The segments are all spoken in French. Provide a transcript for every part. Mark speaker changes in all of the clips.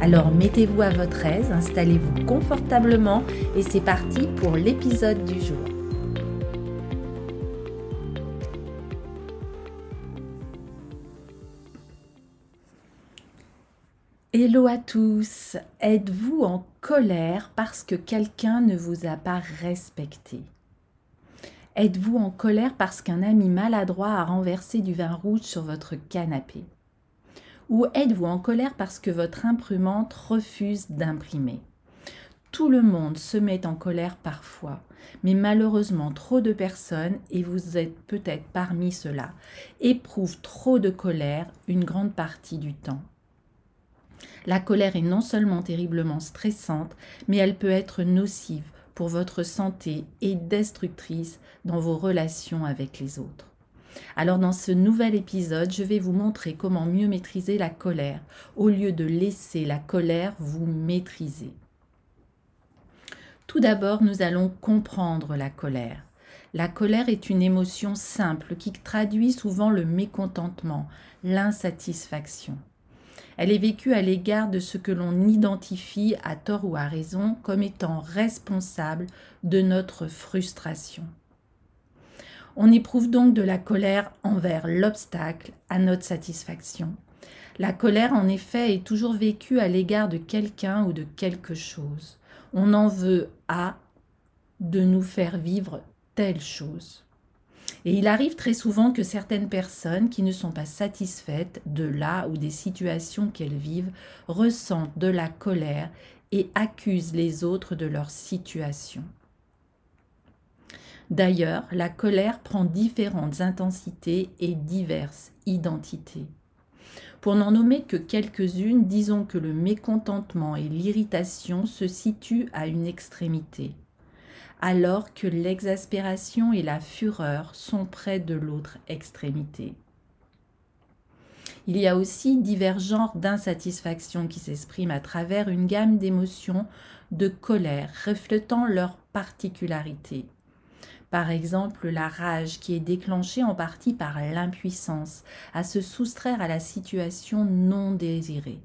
Speaker 1: Alors mettez-vous à votre aise, installez-vous confortablement et c'est parti pour l'épisode du jour. Hello à tous, êtes-vous en colère parce que quelqu'un ne vous a pas respecté? Êtes-vous en colère parce qu'un ami maladroit a renversé du vin rouge sur votre canapé? Ou êtes-vous en colère parce que votre imprimante refuse d'imprimer? Tout le monde se met en colère parfois, mais malheureusement trop de personnes, et vous êtes peut-être parmi ceux-là, éprouvent trop de colère une grande partie du temps. La colère est non seulement terriblement stressante, mais elle peut être nocive pour votre santé et destructrice dans vos relations avec les autres. Alors dans ce nouvel épisode, je vais vous montrer comment mieux maîtriser la colère au lieu de laisser la colère vous maîtriser. Tout d'abord, nous allons comprendre la colère. La colère est une émotion simple qui traduit souvent le mécontentement, l'insatisfaction. Elle est vécue à l'égard de ce que l'on identifie, à tort ou à raison, comme étant responsable de notre frustration. On éprouve donc de la colère envers l'obstacle à notre satisfaction. La colère, en effet, est toujours vécue à l'égard de quelqu'un ou de quelque chose. On en veut à de nous faire vivre telle chose. Et il arrive très souvent que certaines personnes qui ne sont pas satisfaites de là ou des situations qu'elles vivent ressentent de la colère et accusent les autres de leur situation. D'ailleurs, la colère prend différentes intensités et diverses identités. Pour n'en nommer que quelques-unes, disons que le mécontentement et l'irritation se situent à une extrémité alors que l'exaspération et la fureur sont près de l'autre extrémité. Il y a aussi divers genres d'insatisfaction qui s'expriment à travers une gamme d'émotions de colère reflétant leurs particularités. Par exemple, la rage qui est déclenchée en partie par l'impuissance à se soustraire à la situation non désirée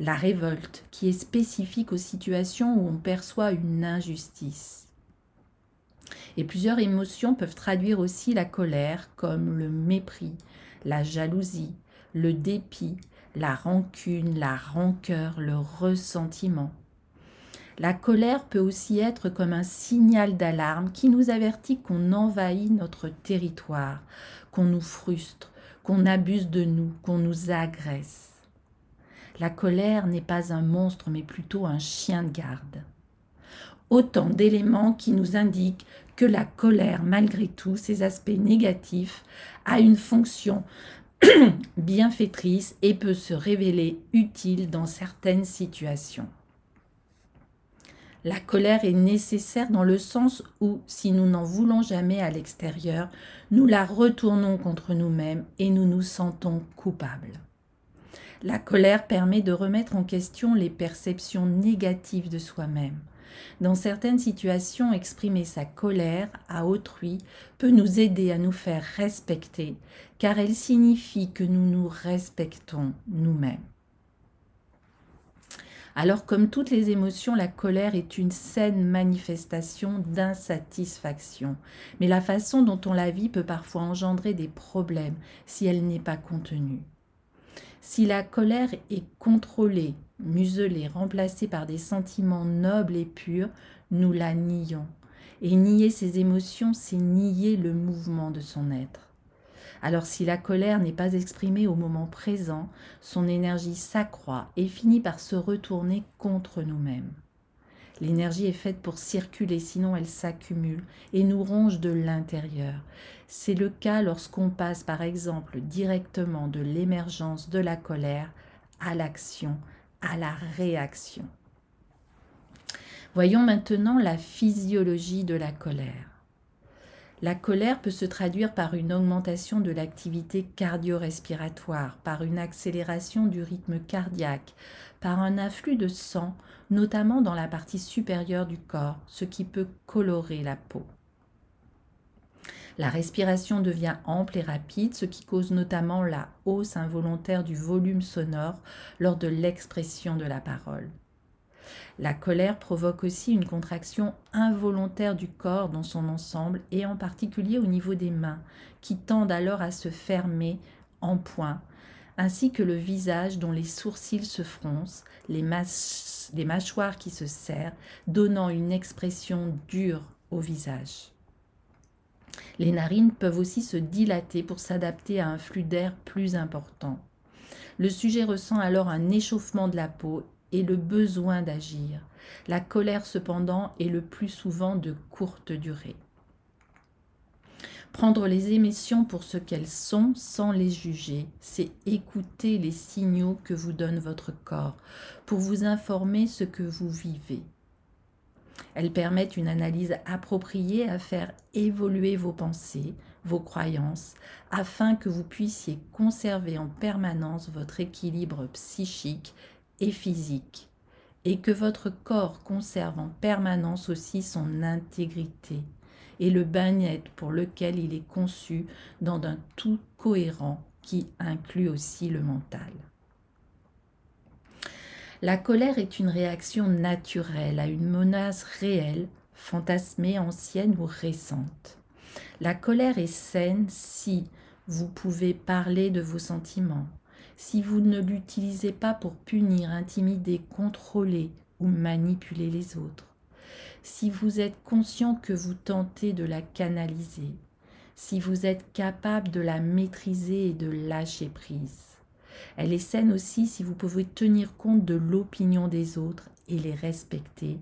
Speaker 1: la révolte, qui est spécifique aux situations où on perçoit une injustice. Et plusieurs émotions peuvent traduire aussi la colère, comme le mépris, la jalousie, le dépit, la rancune, la rancœur, le ressentiment. La colère peut aussi être comme un signal d'alarme qui nous avertit qu'on envahit notre territoire, qu'on nous frustre, qu'on abuse de nous, qu'on nous agresse. La colère n'est pas un monstre, mais plutôt un chien de garde. Autant d'éléments qui nous indiquent que la colère, malgré tous ses aspects négatifs, a une fonction bienfaitrice et peut se révéler utile dans certaines situations. La colère est nécessaire dans le sens où, si nous n'en voulons jamais à l'extérieur, nous la retournons contre nous-mêmes et nous nous sentons coupables. La colère permet de remettre en question les perceptions négatives de soi-même. Dans certaines situations, exprimer sa colère à autrui peut nous aider à nous faire respecter, car elle signifie que nous nous respectons nous-mêmes. Alors comme toutes les émotions, la colère est une saine manifestation d'insatisfaction. Mais la façon dont on la vit peut parfois engendrer des problèmes si elle n'est pas contenue. Si la colère est contrôlée, muselée, remplacée par des sentiments nobles et purs, nous la nions. Et nier ses émotions, c'est nier le mouvement de son être. Alors si la colère n'est pas exprimée au moment présent, son énergie s'accroît et finit par se retourner contre nous-mêmes. L'énergie est faite pour circuler, sinon elle s'accumule et nous ronge de l'intérieur. C'est le cas lorsqu'on passe par exemple directement de l'émergence de la colère à l'action, à la réaction. Voyons maintenant la physiologie de la colère. La colère peut se traduire par une augmentation de l'activité cardio-respiratoire, par une accélération du rythme cardiaque, par un afflux de sang, notamment dans la partie supérieure du corps, ce qui peut colorer la peau. La respiration devient ample et rapide, ce qui cause notamment la hausse involontaire du volume sonore lors de l'expression de la parole. La colère provoque aussi une contraction involontaire du corps dans son ensemble et en particulier au niveau des mains, qui tendent alors à se fermer en point, ainsi que le visage dont les sourcils se froncent, les, mâchoires qui se serrent, donnant une expression dure au visage. Les narines peuvent aussi se dilater pour s'adapter à un flux d'air plus important. Le sujet ressent alors un échauffement de la peau et le besoin d'agir. La colère cependant est le plus souvent de courte durée. Prendre les émissions pour ce qu'elles sont sans les juger, c'est écouter les signaux que vous donne votre corps pour vous informer ce que vous vivez. Elles permettent une analyse appropriée à faire évoluer vos pensées, vos croyances, afin que vous puissiez conserver en permanence votre équilibre psychique et physique, et que votre corps conserve en permanence aussi son intégrité et le bien-être pour lequel il est conçu dans un tout cohérent qui inclut aussi le mental. La colère est une réaction naturelle à une menace réelle, fantasmée, ancienne ou récente. La colère est saine si vous pouvez parler de vos sentiments, si vous ne l'utilisez pas pour punir, intimider, contrôler ou manipuler les autres, si vous êtes conscient que vous tentez de la canaliser, si vous êtes capable de la maîtriser et de lâcher prise. Elle est saine aussi si vous pouvez tenir compte de l'opinion des autres et les respecter,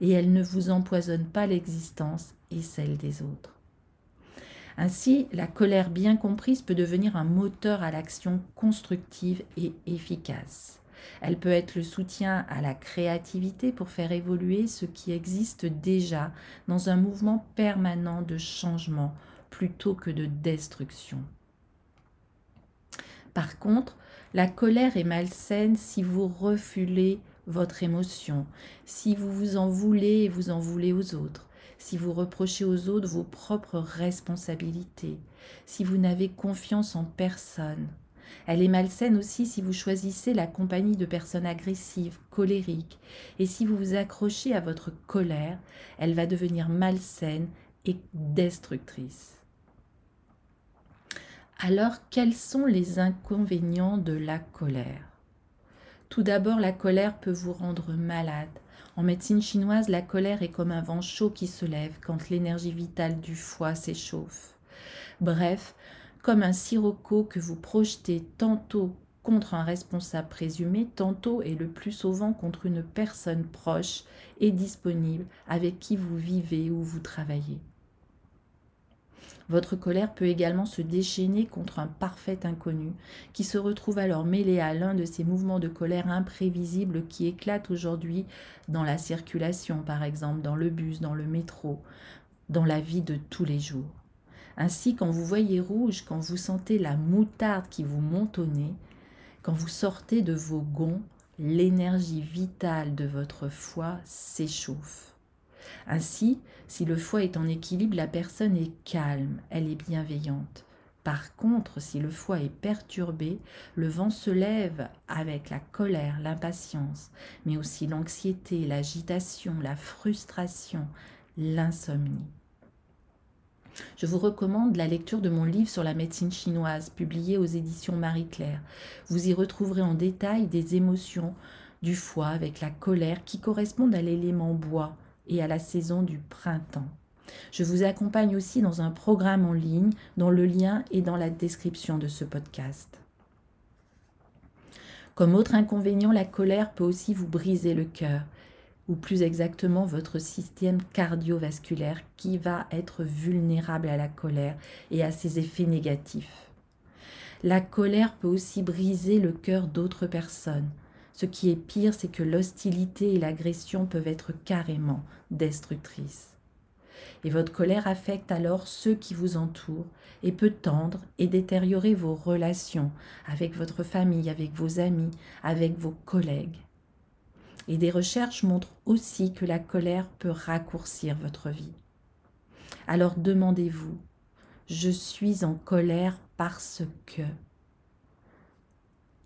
Speaker 1: et elle ne vous empoisonne pas l'existence et celle des autres. Ainsi, la colère bien comprise peut devenir un moteur à l'action constructive et efficace. Elle peut être le soutien à la créativité pour faire évoluer ce qui existe déjà dans un mouvement permanent de changement plutôt que de destruction. Par contre, la colère est malsaine si vous refulez votre émotion, si vous vous en voulez et vous en voulez aux autres, si vous reprochez aux autres vos propres responsabilités, si vous n'avez confiance en personne. Elle est malsaine aussi si vous choisissez la compagnie de personnes agressives, colériques, et si vous vous accrochez à votre colère, elle va devenir malsaine et destructrice. Alors, quels sont les inconvénients de la colère? Tout d'abord, la colère peut vous rendre malade. En médecine chinoise, la colère est comme un vent chaud qui se lève quand l'énergie vitale du foie s'échauffe. Bref, comme un sirocco que vous projetez tantôt contre un responsable présumé, tantôt et le plus souvent contre une personne proche et disponible avec qui vous vivez ou vous travaillez. Votre colère peut également se déchaîner contre un parfait inconnu, qui se retrouve alors mêlé à l'un de ces mouvements de colère imprévisibles qui éclatent aujourd'hui dans la circulation, par exemple, dans le bus, dans le métro, dans la vie de tous les jours. Ainsi, quand vous voyez rouge, quand vous sentez la moutarde qui vous monte au nez, quand vous sortez de vos gonds, l'énergie vitale de votre foie s'échauffe. Ainsi, si le foie est en équilibre, la personne est calme, elle est bienveillante. Par contre, si le foie est perturbé, le vent se lève avec la colère, l'impatience, mais aussi l'anxiété, l'agitation, la frustration, l'insomnie. Je vous recommande la lecture de mon livre sur la médecine chinoise, publié aux éditions Marie-Claire. Vous y retrouverez en détail des émotions du foie avec la colère qui correspondent à l'élément bois, et à la saison du printemps. Je vous accompagne aussi dans un programme en ligne dont le lien est dans la description de ce podcast. Comme autre inconvénient, la colère peut aussi vous briser le cœur, ou plus exactement votre système cardiovasculaire qui va être vulnérable à la colère et à ses effets négatifs. La colère peut aussi briser le cœur d'autres personnes, Ce qui est pire, c'est que l'hostilité et l'agression peuvent être carrément destructrices. Et votre colère affecte alors ceux qui vous entourent et peut tendre et détériorer vos relations avec votre famille, avec vos amis, avec vos collègues. Et des recherches montrent aussi que la colère peut raccourcir votre vie. Alors demandez-vous, je suis en colère parce que.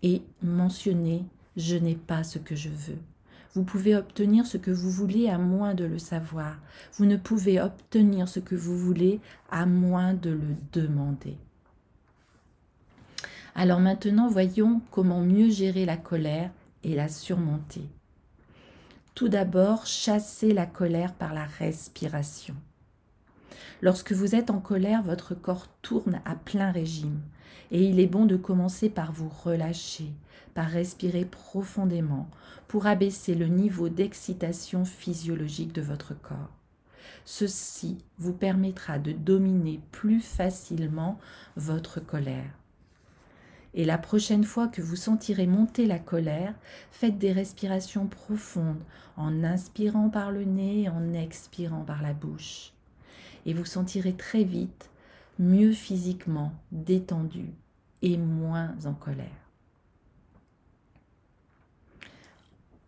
Speaker 1: Et mentionnez, je n'ai pas ce que je veux. Vous pouvez obtenir ce que vous voulez à moins de le savoir. Vous ne pouvez obtenir ce que vous voulez à moins de le demander. Alors maintenant, voyons comment mieux gérer la colère et la surmonter. Tout d'abord, chassez la colère par la respiration. Lorsque vous êtes en colère, votre corps tourne à plein régime et il est bon de commencer par vous relâcher, par respirer profondément pour abaisser le niveau d'excitation physiologique de votre corps. Ceci vous permettra de dominer plus facilement votre colère. Et la prochaine fois que vous sentirez monter la colère, faites des respirations profondes en inspirant par le nez et en expirant par la bouche et vous sentirez très vite mieux physiquement, détendu et moins en colère.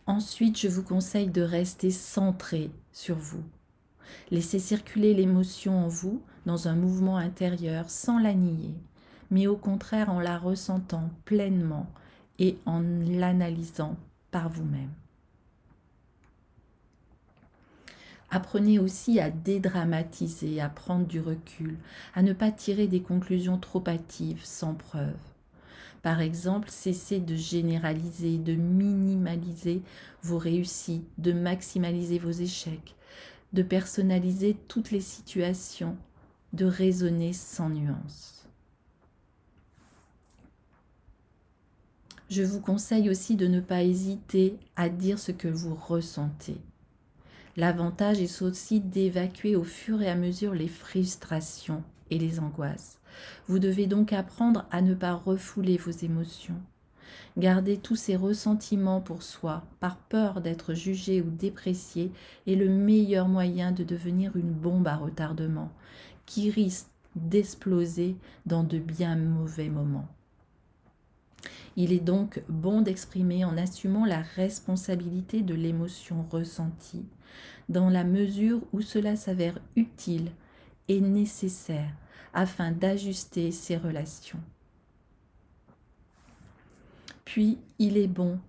Speaker 1: Ensuite, je vous conseille de rester centré sur vous. Laissez circuler l'émotion en vous dans un mouvement intérieur sans la nier, mais au contraire en la ressentant pleinement et en l'analysant par vous-même. Apprenez aussi à dédramatiser, à prendre du recul, à ne pas tirer des conclusions trop hâtives, sans preuve. Par exemple, cessez de généraliser, de minimaliser vos réussites, de maximaliser vos échecs, de personnaliser toutes les situations, de raisonner sans nuance. Je vous conseille aussi de ne pas hésiter à dire ce que vous ressentez. L'avantage est aussi d'évacuer au fur et à mesure les frustrations et les angoisses. Vous devez donc apprendre à ne pas refouler vos émotions. Garder tous ces ressentiments pour soi, par peur d'être jugé ou déprécié, est le meilleur moyen de devenir une bombe à retardement, qui risque d'exploser dans de bien mauvais moments. Il est donc bon d'exprimer en assumant la responsabilité de l'émotion ressentie, dans la mesure où cela s'avère utile et nécessaire afin d'ajuster ses relations. Puis, il est bon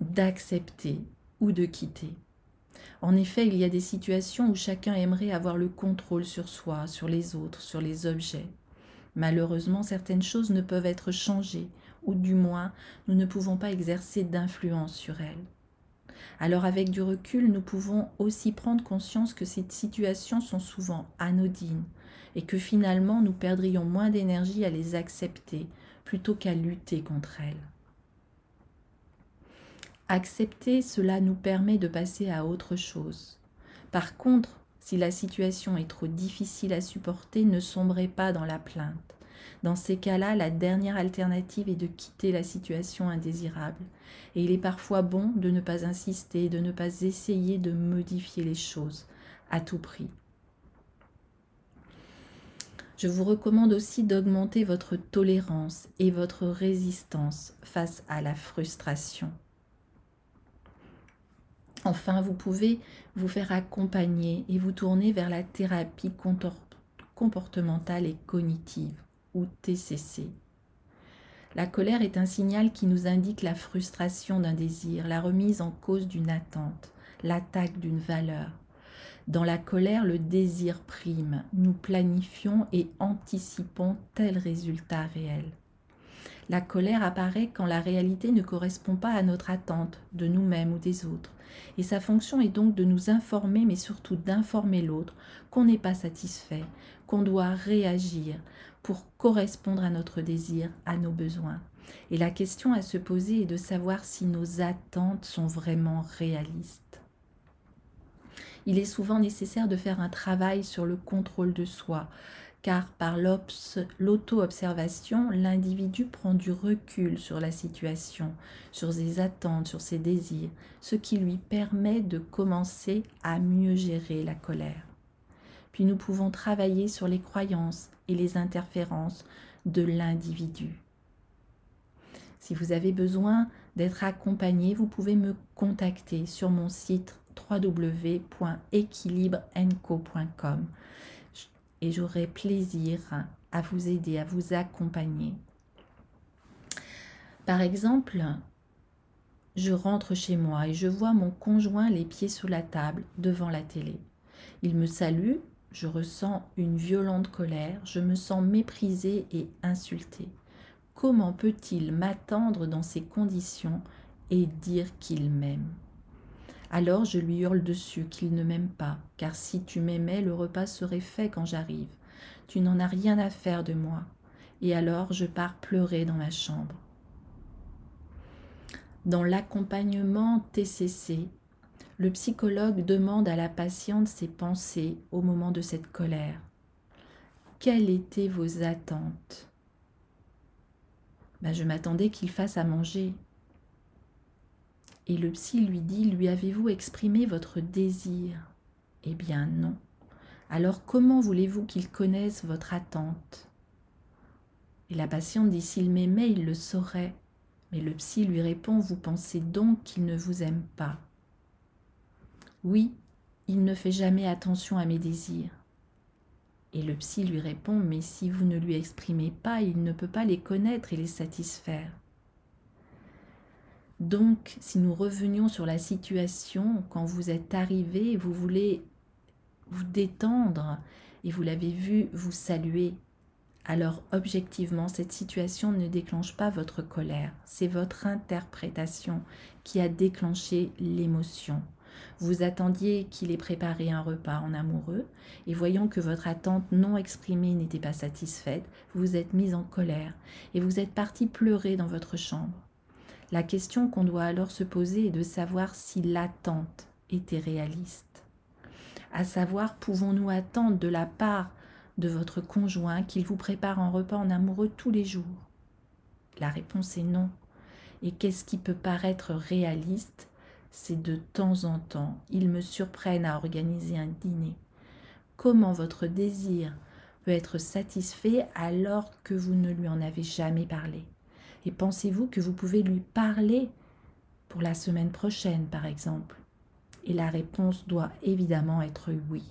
Speaker 1: d'accepter ou de quitter. En effet, il y a des situations où chacun aimerait avoir le contrôle sur soi, sur les autres, sur les objets. Malheureusement, certaines choses ne peuvent être changées, ou du moins, nous ne pouvons pas exercer d'influence sur elles. Alors avec du recul, nous pouvons aussi prendre conscience que ces situations sont souvent anodines et que finalement nous perdrions moins d'énergie à les accepter plutôt qu'à lutter contre elles. Accepter, cela nous permet de passer à autre chose. Par contre, si la situation est trop difficile à supporter, ne sombrez pas dans la plainte. Dans ces cas-là, la dernière alternative est de quitter la situation indésirable. Et il est parfois bon de ne pas insister, de ne pas essayer de modifier les choses à tout prix. Je vous recommande aussi d'augmenter votre tolérance et votre résistance face à la frustration. Enfin, vous pouvez vous faire accompagner et vous tourner vers la thérapie comportementale et cognitive TCC. La colère est un signal qui nous indique la frustration d'un désir, la remise en cause d'une attente, l'attaque d'une valeur. Dans la colère, le désir prime. Nous planifions et anticipons tel résultat réel. La colère apparaît quand la réalité ne correspond pas à notre attente de nous-mêmes ou des autres. Et sa fonction est donc de nous informer, mais surtout d'informer l'autre qu'on n'est pas satisfait, qu'on doit réagir pour correspondre à notre désir, à nos besoins. Et la question à se poser est de savoir si nos attentes sont vraiment réalistes. Il est souvent nécessaire de faire un travail sur le contrôle de soi, car par l'auto-observation, l'individu prend du recul sur la situation, sur ses attentes, sur ses désirs, ce qui lui permet de commencer à mieux gérer la colère. Puis nous pouvons travailler sur les croyances et les interférences de l'individu. Si vous avez besoin d'être accompagné, vous pouvez me contacter sur mon site www.équilibrenco.com et j'aurai plaisir à vous aider, à vous accompagner. Par exemple, je rentre chez moi et je vois mon conjoint les pieds sous la table devant la télé. Il me salue, je ressens une violente colère, je me sens méprisée et insultée. Comment peut-il m'attendre dans ces conditions et dire qu'il m'aime? Alors je lui hurle dessus qu'il ne m'aime pas, car si tu m'aimais, le repas serait fait quand j'arrive. Tu n'en as rien à faire de moi. Et alors je pars pleurer dans ma chambre. Dans l'accompagnement TCC, le psychologue demande à la patiente ses pensées au moment de cette colère. Quelles étaient vos attentes? Ben, Je m'attendais qu'il fasse à manger, et le psy lui dit, lui avez-vous exprimé votre désir? Eh bien non. Alors comment voulez-vous qu'il connaisse votre attente? Et la patiente dit, s'il m'aimait, il le saurait. Mais le psy lui répond, vous pensez donc qu'il ne vous aime pas Oui, il ne fait jamais attention à mes désirs. Et le psy lui répond, mais si vous ne lui exprimez pas, il ne peut pas les connaître et les satisfaire. Donc, si nous revenions sur la situation, quand vous êtes arrivé, vous voulez vous détendre et vous l'avez vu vous saluer, alors objectivement, cette situation ne déclenche pas votre colère, c'est votre interprétation qui a déclenché l'émotion. Vous attendiez qu'il ait préparé un repas en amoureux, et voyant que votre attente non exprimée n'était pas satisfaite, vous vous êtes mise en colère, et vous êtes parti pleurer dans votre chambre. La question qu'on doit alors se poser est de savoir si l'attente était réaliste. À savoir, pouvons-nous attendre de la part de votre conjoint qu'il vous prépare un repas en amoureux tous les jours? La réponse est non. Et qu'est-ce qui peut paraître réaliste C'est de temps en temps, il me surprenne à organiser un dîner. Comment votre désir peut être satisfait alors que vous ne lui en avez jamais parlé? Et pensez-vous que vous pouvez lui parler pour la semaine prochaine, par exemple? Et la réponse doit évidemment être oui.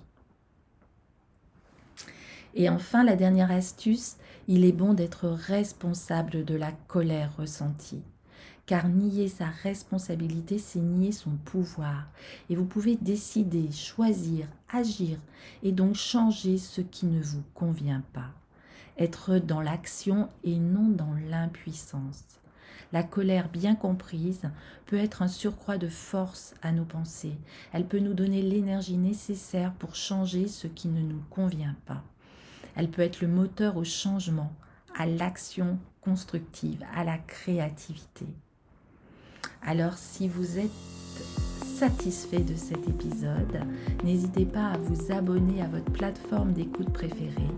Speaker 1: Et enfin, la dernière astuce, il est bon d'être responsable de la colère ressentie. Car nier sa responsabilité, c'est nier son pouvoir. Et vous pouvez décider, choisir, agir et donc changer ce qui ne vous convient pas être dans l'action et non dans l'impuissance. La colère bien comprise peut être un surcroît de force à nos pensées. Elle peut nous donner l'énergie nécessaire pour changer ce qui ne nous convient pas. Elle peut être le moteur au changement, à l'action constructive, à la créativité. Alors si vous êtes satisfait de cet épisode, n'hésitez pas à vous abonner à votre plateforme d'écoute préférée.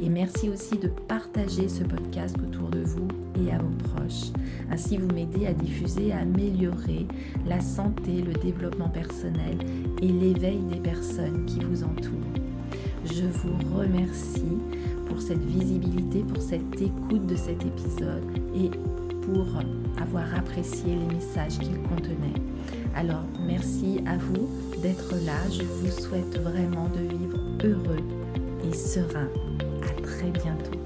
Speaker 1: Et merci aussi de partager ce podcast autour de vous et à vos proches. Ainsi, vous m'aidez à diffuser, à améliorer la santé, le développement personnel et l'éveil des personnes qui vous entourent. Je vous remercie pour cette visibilité, pour cette écoute de cet épisode et pour avoir apprécié les messages qu'il contenait. Alors, merci à vous d'être là. Je vous souhaite vraiment de vivre heureux et serein. À très bientôt.